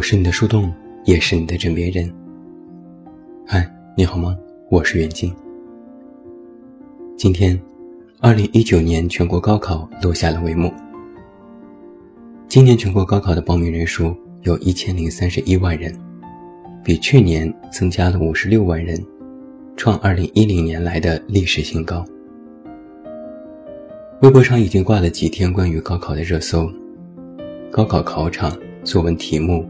我是你的树洞，也是你的枕边人。嗨，你好吗？我是袁静。今天，二零一九年全国高考落下了帷幕。今年全国高考的报名人数有一千零三十一万人，比去年增加了五十六万人，创二零一零年来的历史新高。微博上已经挂了几天关于高考的热搜，高考考场、作文题目。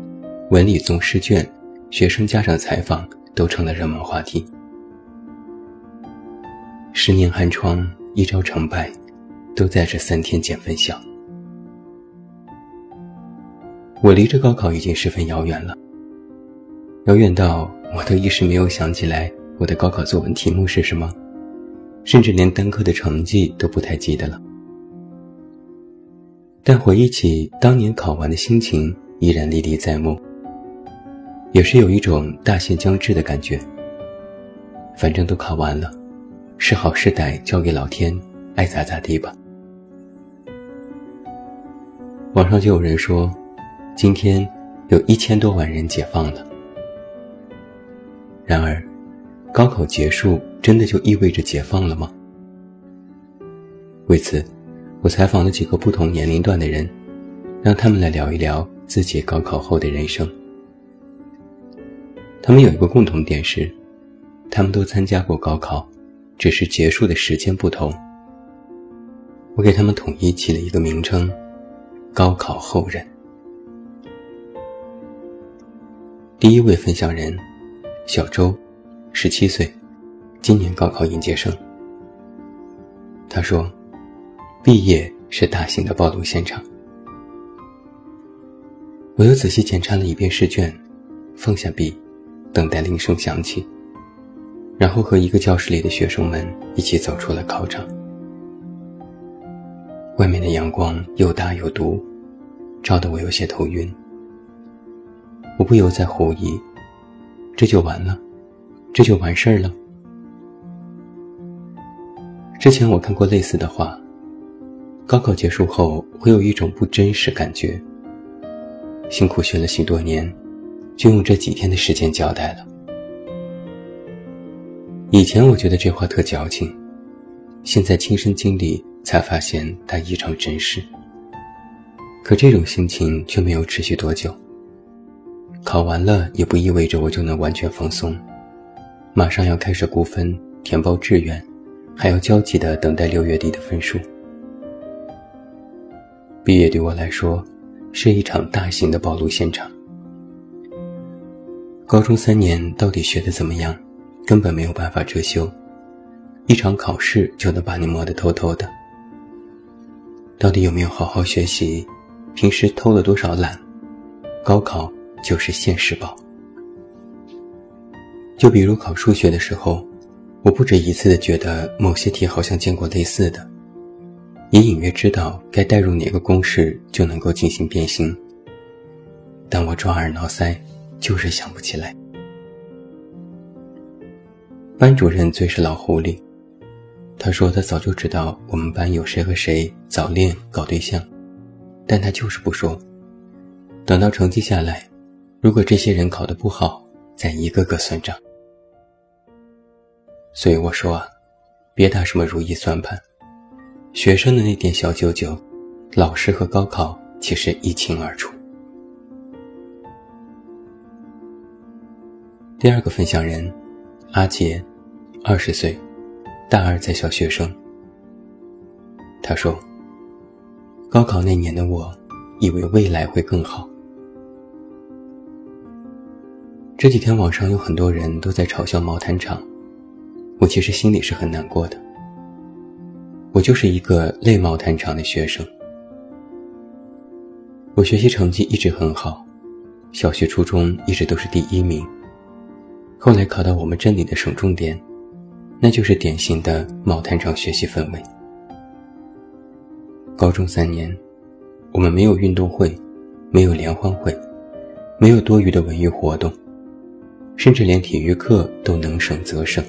文理综试卷、学生家长采访都成了热门话题。十年寒窗，一朝成败，都在这三天见分晓。我离这高考已经十分遥远了，遥远到我都一时没有想起来我的高考作文题目是什么，甚至连单科的成绩都不太记得了。但回忆起当年考完的心情，依然历历在目。也是有一种大限将至的感觉。反正都考完了，是好是歹交给老天，爱咋咋地吧。网上就有人说，今天有一千多万人解放了。然而，高考结束真的就意味着解放了吗？为此，我采访了几个不同年龄段的人，让他们来聊一聊自己高考后的人生。他们有一个共同点是，他们都参加过高考，只是结束的时间不同。我给他们统一起了一个名称：高考后人。第一位分享人，小周，十七岁，今年高考应届生。他说：“毕业是大型的暴露现场。”我又仔细检查了一遍试卷，放下笔。等待铃声响起，然后和一个教室里的学生们一起走出了考场。外面的阳光又大又毒，照得我有些头晕。我不由在狐疑：这就完了？这就完事儿了？之前我看过类似的话：高考结束后会有一种不真实感觉，辛苦学了许多年。就用这几天的时间交代了。以前我觉得这话特矫情，现在亲身经历才发现它异常真实。可这种心情却没有持续多久。考完了也不意味着我就能完全放松，马上要开始估分、填报志愿，还要焦急地等待六月底的分数。毕业对我来说是一场大型的暴露现场。高中三年到底学的怎么样，根本没有办法遮羞，一场考试就能把你摸得透透的。到底有没有好好学习，平时偷了多少懒，高考就是现实报。就比如考数学的时候，我不止一次的觉得某些题好像见过类似的，也隐约知道该代入哪个公式就能够进行变形，但我抓耳挠腮。就是想不起来。班主任最是老狐狸，他说他早就知道我们班有谁和谁早恋搞对象，但他就是不说。等到成绩下来，如果这些人考得不好，再一个个算账。所以我说啊，别打什么如意算盘，学生的那点小九九，老师和高考其实一清二楚。第二个分享人，阿杰，二十岁，大二在校学生。他说：“高考那年的我，以为未来会更好。这几天网上有很多人都在嘲笑毛坦厂，我其实心里是很难过的。我就是一个泪毛坦厂的学生，我学习成绩一直很好，小学、初中一直都是第一名。”后来考到我们镇里的省重点，那就是典型的毛坦厂学习氛围。高中三年，我们没有运动会，没有联欢会，没有多余的文娱活动，甚至连体育课都能省则省，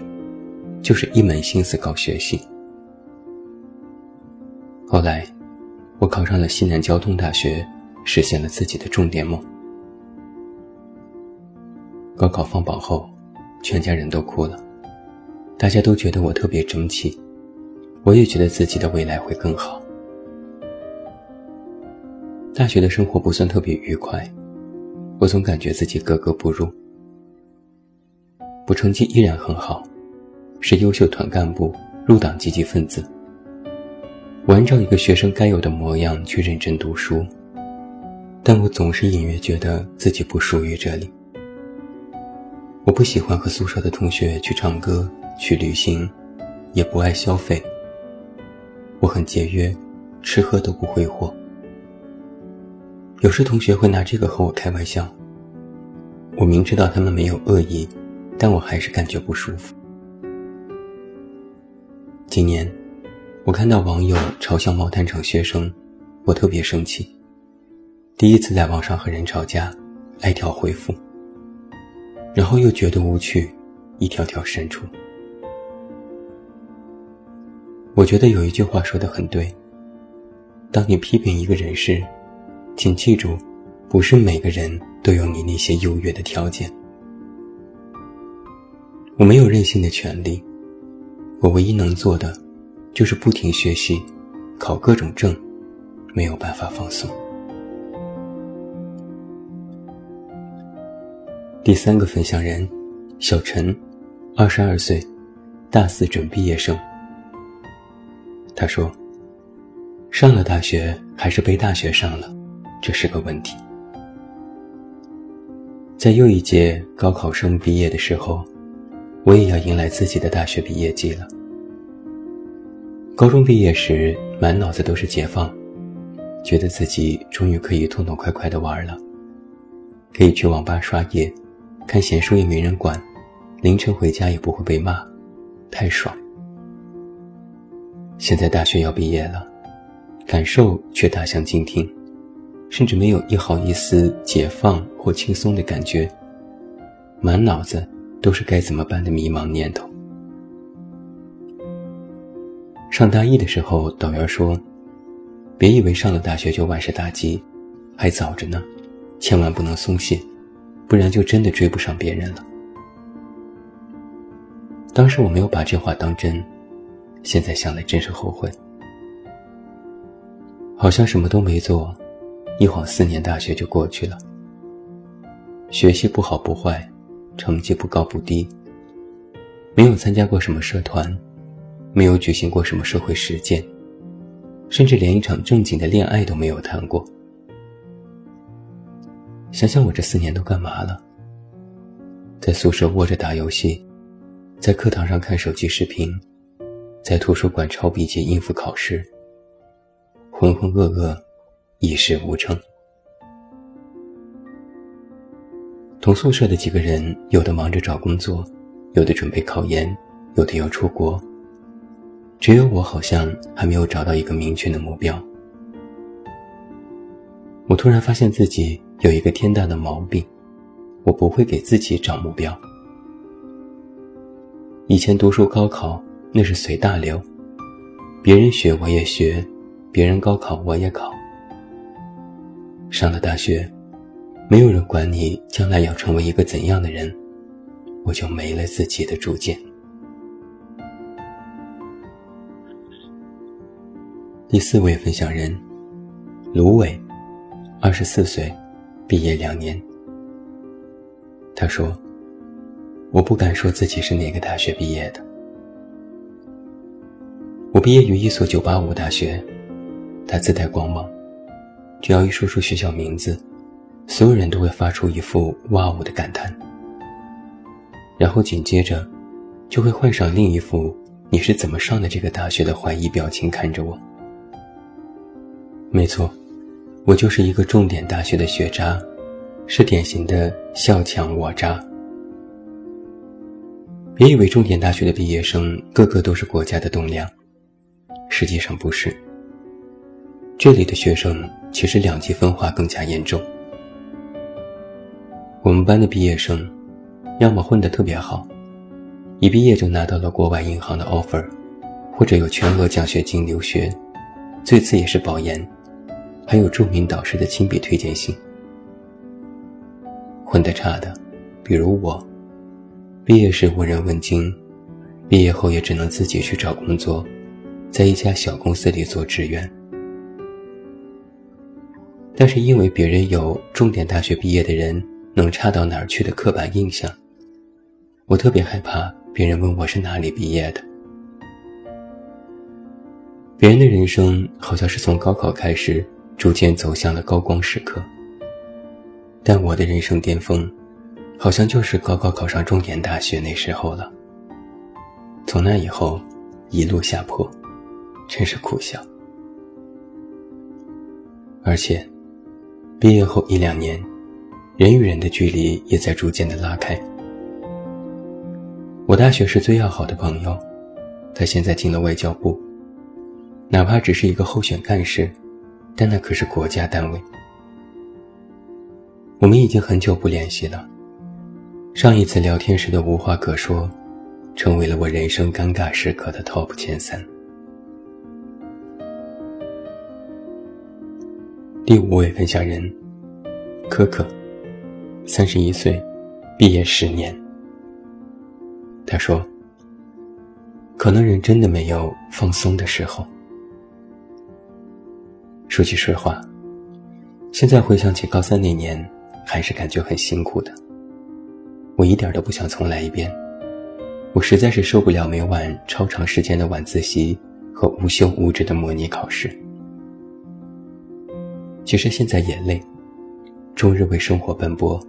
就是一门心思搞学习。后来，我考上了西南交通大学，实现了自己的重点梦。高考放榜后，全家人都哭了，大家都觉得我特别争气，我也觉得自己的未来会更好。大学的生活不算特别愉快，我总感觉自己格格不入。我成绩依然很好，是优秀团干部、入党积极分子。我按照一个学生该有的模样去认真读书，但我总是隐约觉得自己不属于这里。我不喜欢和宿舍的同学去唱歌、去旅行，也不爱消费。我很节约，吃喝都不挥霍。有时同学会拿这个和我开玩笑，我明知道他们没有恶意，但我还是感觉不舒服。今年，我看到网友嘲笑毛坦厂学生，我特别生气。第一次在网上和人吵架，挨条回复。然后又觉得无趣，一条条删除。我觉得有一句话说的很对：当你批评一个人时，请记住，不是每个人都有你那些优越的条件。我没有任性的权利，我唯一能做的，就是不停学习，考各种证，没有办法放松。第三个分享人，小陈，二十二岁，大四准毕业生。他说：“上了大学还是被大学上了，这是个问题。”在又一届高考生毕业的时候，我也要迎来自己的大学毕业季了。高中毕业时，满脑子都是解放，觉得自己终于可以痛痛快快的玩了，可以去网吧刷夜。看闲书也没人管，凌晨回家也不会被骂，太爽。现在大学要毕业了，感受却大相径庭，甚至没有一毫一丝解放或轻松的感觉，满脑子都是该怎么办的迷茫念头。上大一的时候，导员说：“别以为上了大学就万事大吉，还早着呢，千万不能松懈。”不然就真的追不上别人了。当时我没有把这话当真，现在想来真是后悔。好像什么都没做，一晃四年大学就过去了。学习不好不坏，成绩不高不低。没有参加过什么社团，没有举行过什么社会实践，甚至连一场正经的恋爱都没有谈过。想想我这四年都干嘛了？在宿舍窝着打游戏，在课堂上看手机视频，在图书馆抄笔记应付考试，浑浑噩噩，一事无成。同宿舍的几个人，有的忙着找工作，有的准备考研，有的要出国，只有我好像还没有找到一个明确的目标。我突然发现自己。有一个天大的毛病，我不会给自己找目标。以前读书高考那是随大流，别人学我也学，别人高考我也考。上了大学，没有人管你将来要成为一个怎样的人，我就没了自己的主见。第四位分享人，芦苇，二十四岁。毕业两年，他说：“我不敢说自己是哪个大学毕业的。我毕业于一所985大学，它自带光芒，只要一说出学校名字，所有人都会发出一副‘哇哦’的感叹，然后紧接着，就会换上另一副‘你是怎么上的这个大学’的怀疑表情看着我。没错。”我就是一个重点大学的学渣，是典型的校强我渣。别以为重点大学的毕业生个个都是国家的栋梁，实际上不是。这里的学生其实两极分化更加严重。我们班的毕业生，要么混得特别好，一毕业就拿到了国外银行的 offer，或者有全额奖学金留学，最次也是保研。还有著名导师的亲笔推荐信。混得差的，比如我，毕业时无人问津，毕业后也只能自己去找工作，在一家小公司里做职员。但是因为别人有重点大学毕业的人能差到哪儿去的刻板印象，我特别害怕别人问我是哪里毕业的。别人的人生好像是从高考开始，逐渐走向了高光时刻。但我的人生巅峰，好像就是高考考上重点大学那时候了。从那以后，一路下坡，真是苦笑。而且，毕业后一两年，人与人的距离也在逐渐的拉开。我大学时最要好的朋友，他现在进了外交部。哪怕只是一个候选干事，但那可是国家单位。我们已经很久不联系了。上一次聊天时的无话可说，成为了我人生尴尬时刻的 TOP 前三。第五位分享人，可可，三十一岁，毕业十年。他说：“可能人真的没有放松的时候。”说句实话，现在回想起高三那年，还是感觉很辛苦的。我一点都不想重来一遍，我实在是受不了每晚超长时间的晚自习和无休无止的模拟考试。其实现在也累，终日为生活奔波，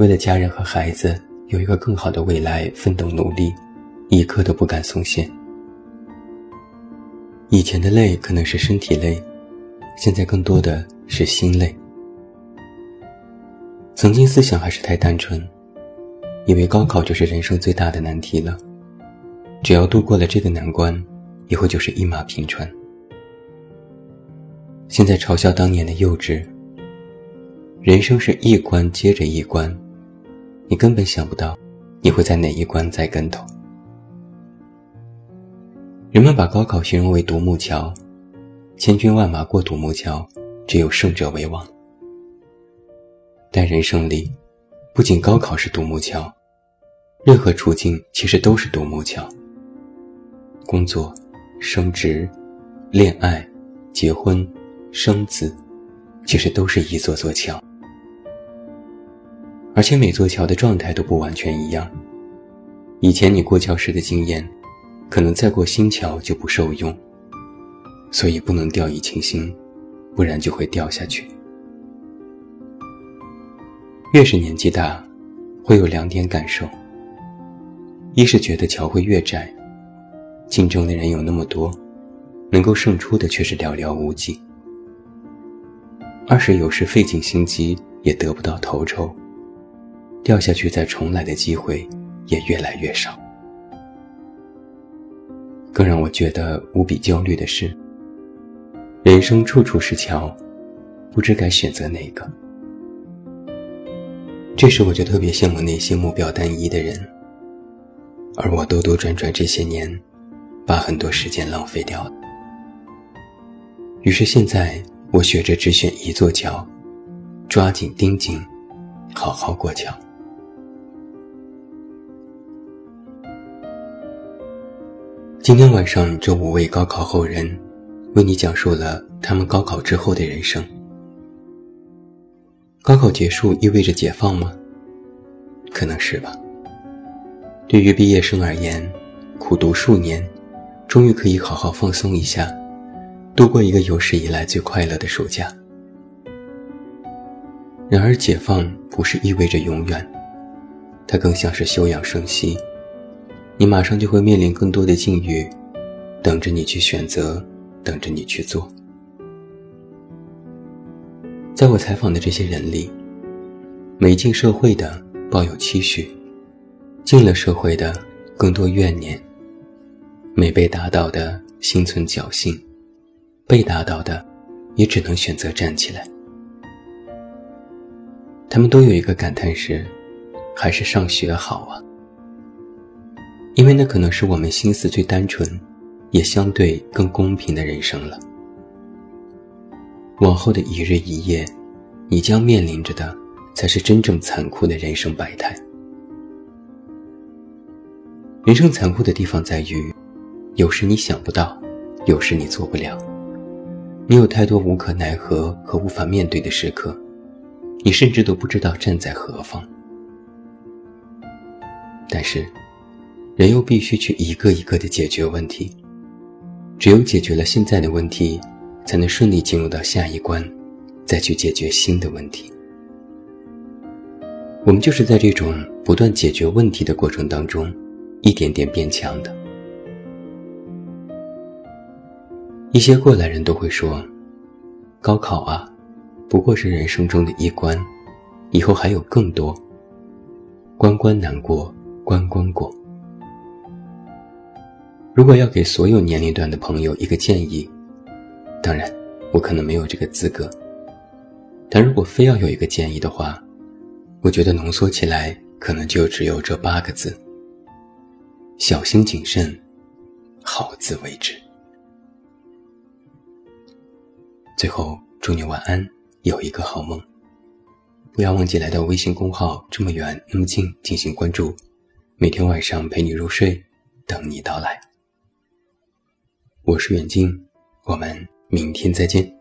为了家人和孩子有一个更好的未来奋斗努力，一刻都不敢松懈。以前的累可能是身体累。现在更多的是心累。曾经思想还是太单纯，以为高考就是人生最大的难题了，只要度过了这个难关，以后就是一马平川。现在嘲笑当年的幼稚。人生是一关接着一关，你根本想不到，你会在哪一关栽跟头。人们把高考形容为独木桥。千军万马过独木桥，只有胜者为王。但人生里，不仅高考是独木桥，任何处境其实都是独木桥。工作、升职、恋爱、结婚、生子，其实都是一座座桥。而且每座桥的状态都不完全一样。以前你过桥时的经验，可能再过新桥就不受用。所以不能掉以轻心，不然就会掉下去。越是年纪大，会有两点感受：一是觉得桥会越窄，竞争的人有那么多，能够胜出的却是寥寥无几；二是有时费尽心机也得不到头筹，掉下去再重来的机会也越来越少。更让我觉得无比焦虑的是。人生处处是桥，不知该选择哪个。这时我就特别羡慕那些目标单一的人，而我兜兜转转这些年，把很多时间浪费掉了。于是现在我学着只选一座桥，抓紧盯紧，好好过桥。今天晚上这五位高考后人。为你讲述了他们高考之后的人生。高考结束意味着解放吗？可能是吧。对于毕业生而言，苦读数年，终于可以好好放松一下，度过一个有史以来最快乐的暑假。然而，解放不是意味着永远，它更像是休养生息，你马上就会面临更多的境遇，等着你去选择。等着你去做。在我采访的这些人里，没进社会的抱有期许，进了社会的更多怨念，没被打倒的心存侥幸，被打倒的也只能选择站起来。他们都有一个感叹是：还是上学好啊，因为那可能是我们心思最单纯。也相对更公平的人生了。往后的一日一夜，你将面临着的，才是真正残酷的人生百态。人生残酷的地方在于，有时你想不到，有时你做不了，你有太多无可奈何和无法面对的时刻，你甚至都不知道站在何方。但是，人又必须去一个一个的解决问题。只有解决了现在的问题，才能顺利进入到下一关，再去解决新的问题。我们就是在这种不断解决问题的过程当中，一点点变强的。一些过来人都会说：“高考啊，不过是人生中的一关，以后还有更多。关关难过。”关关过。如果要给所有年龄段的朋友一个建议，当然，我可能没有这个资格。但如果非要有一个建议的话，我觉得浓缩起来可能就只有这八个字：小心谨慎，好自为之。最后，祝你晚安，有一个好梦。不要忘记来到微信公号“这么远那么近”进行关注。每天晚上陪你入睡，等你到来。我是远近，我们明天再见。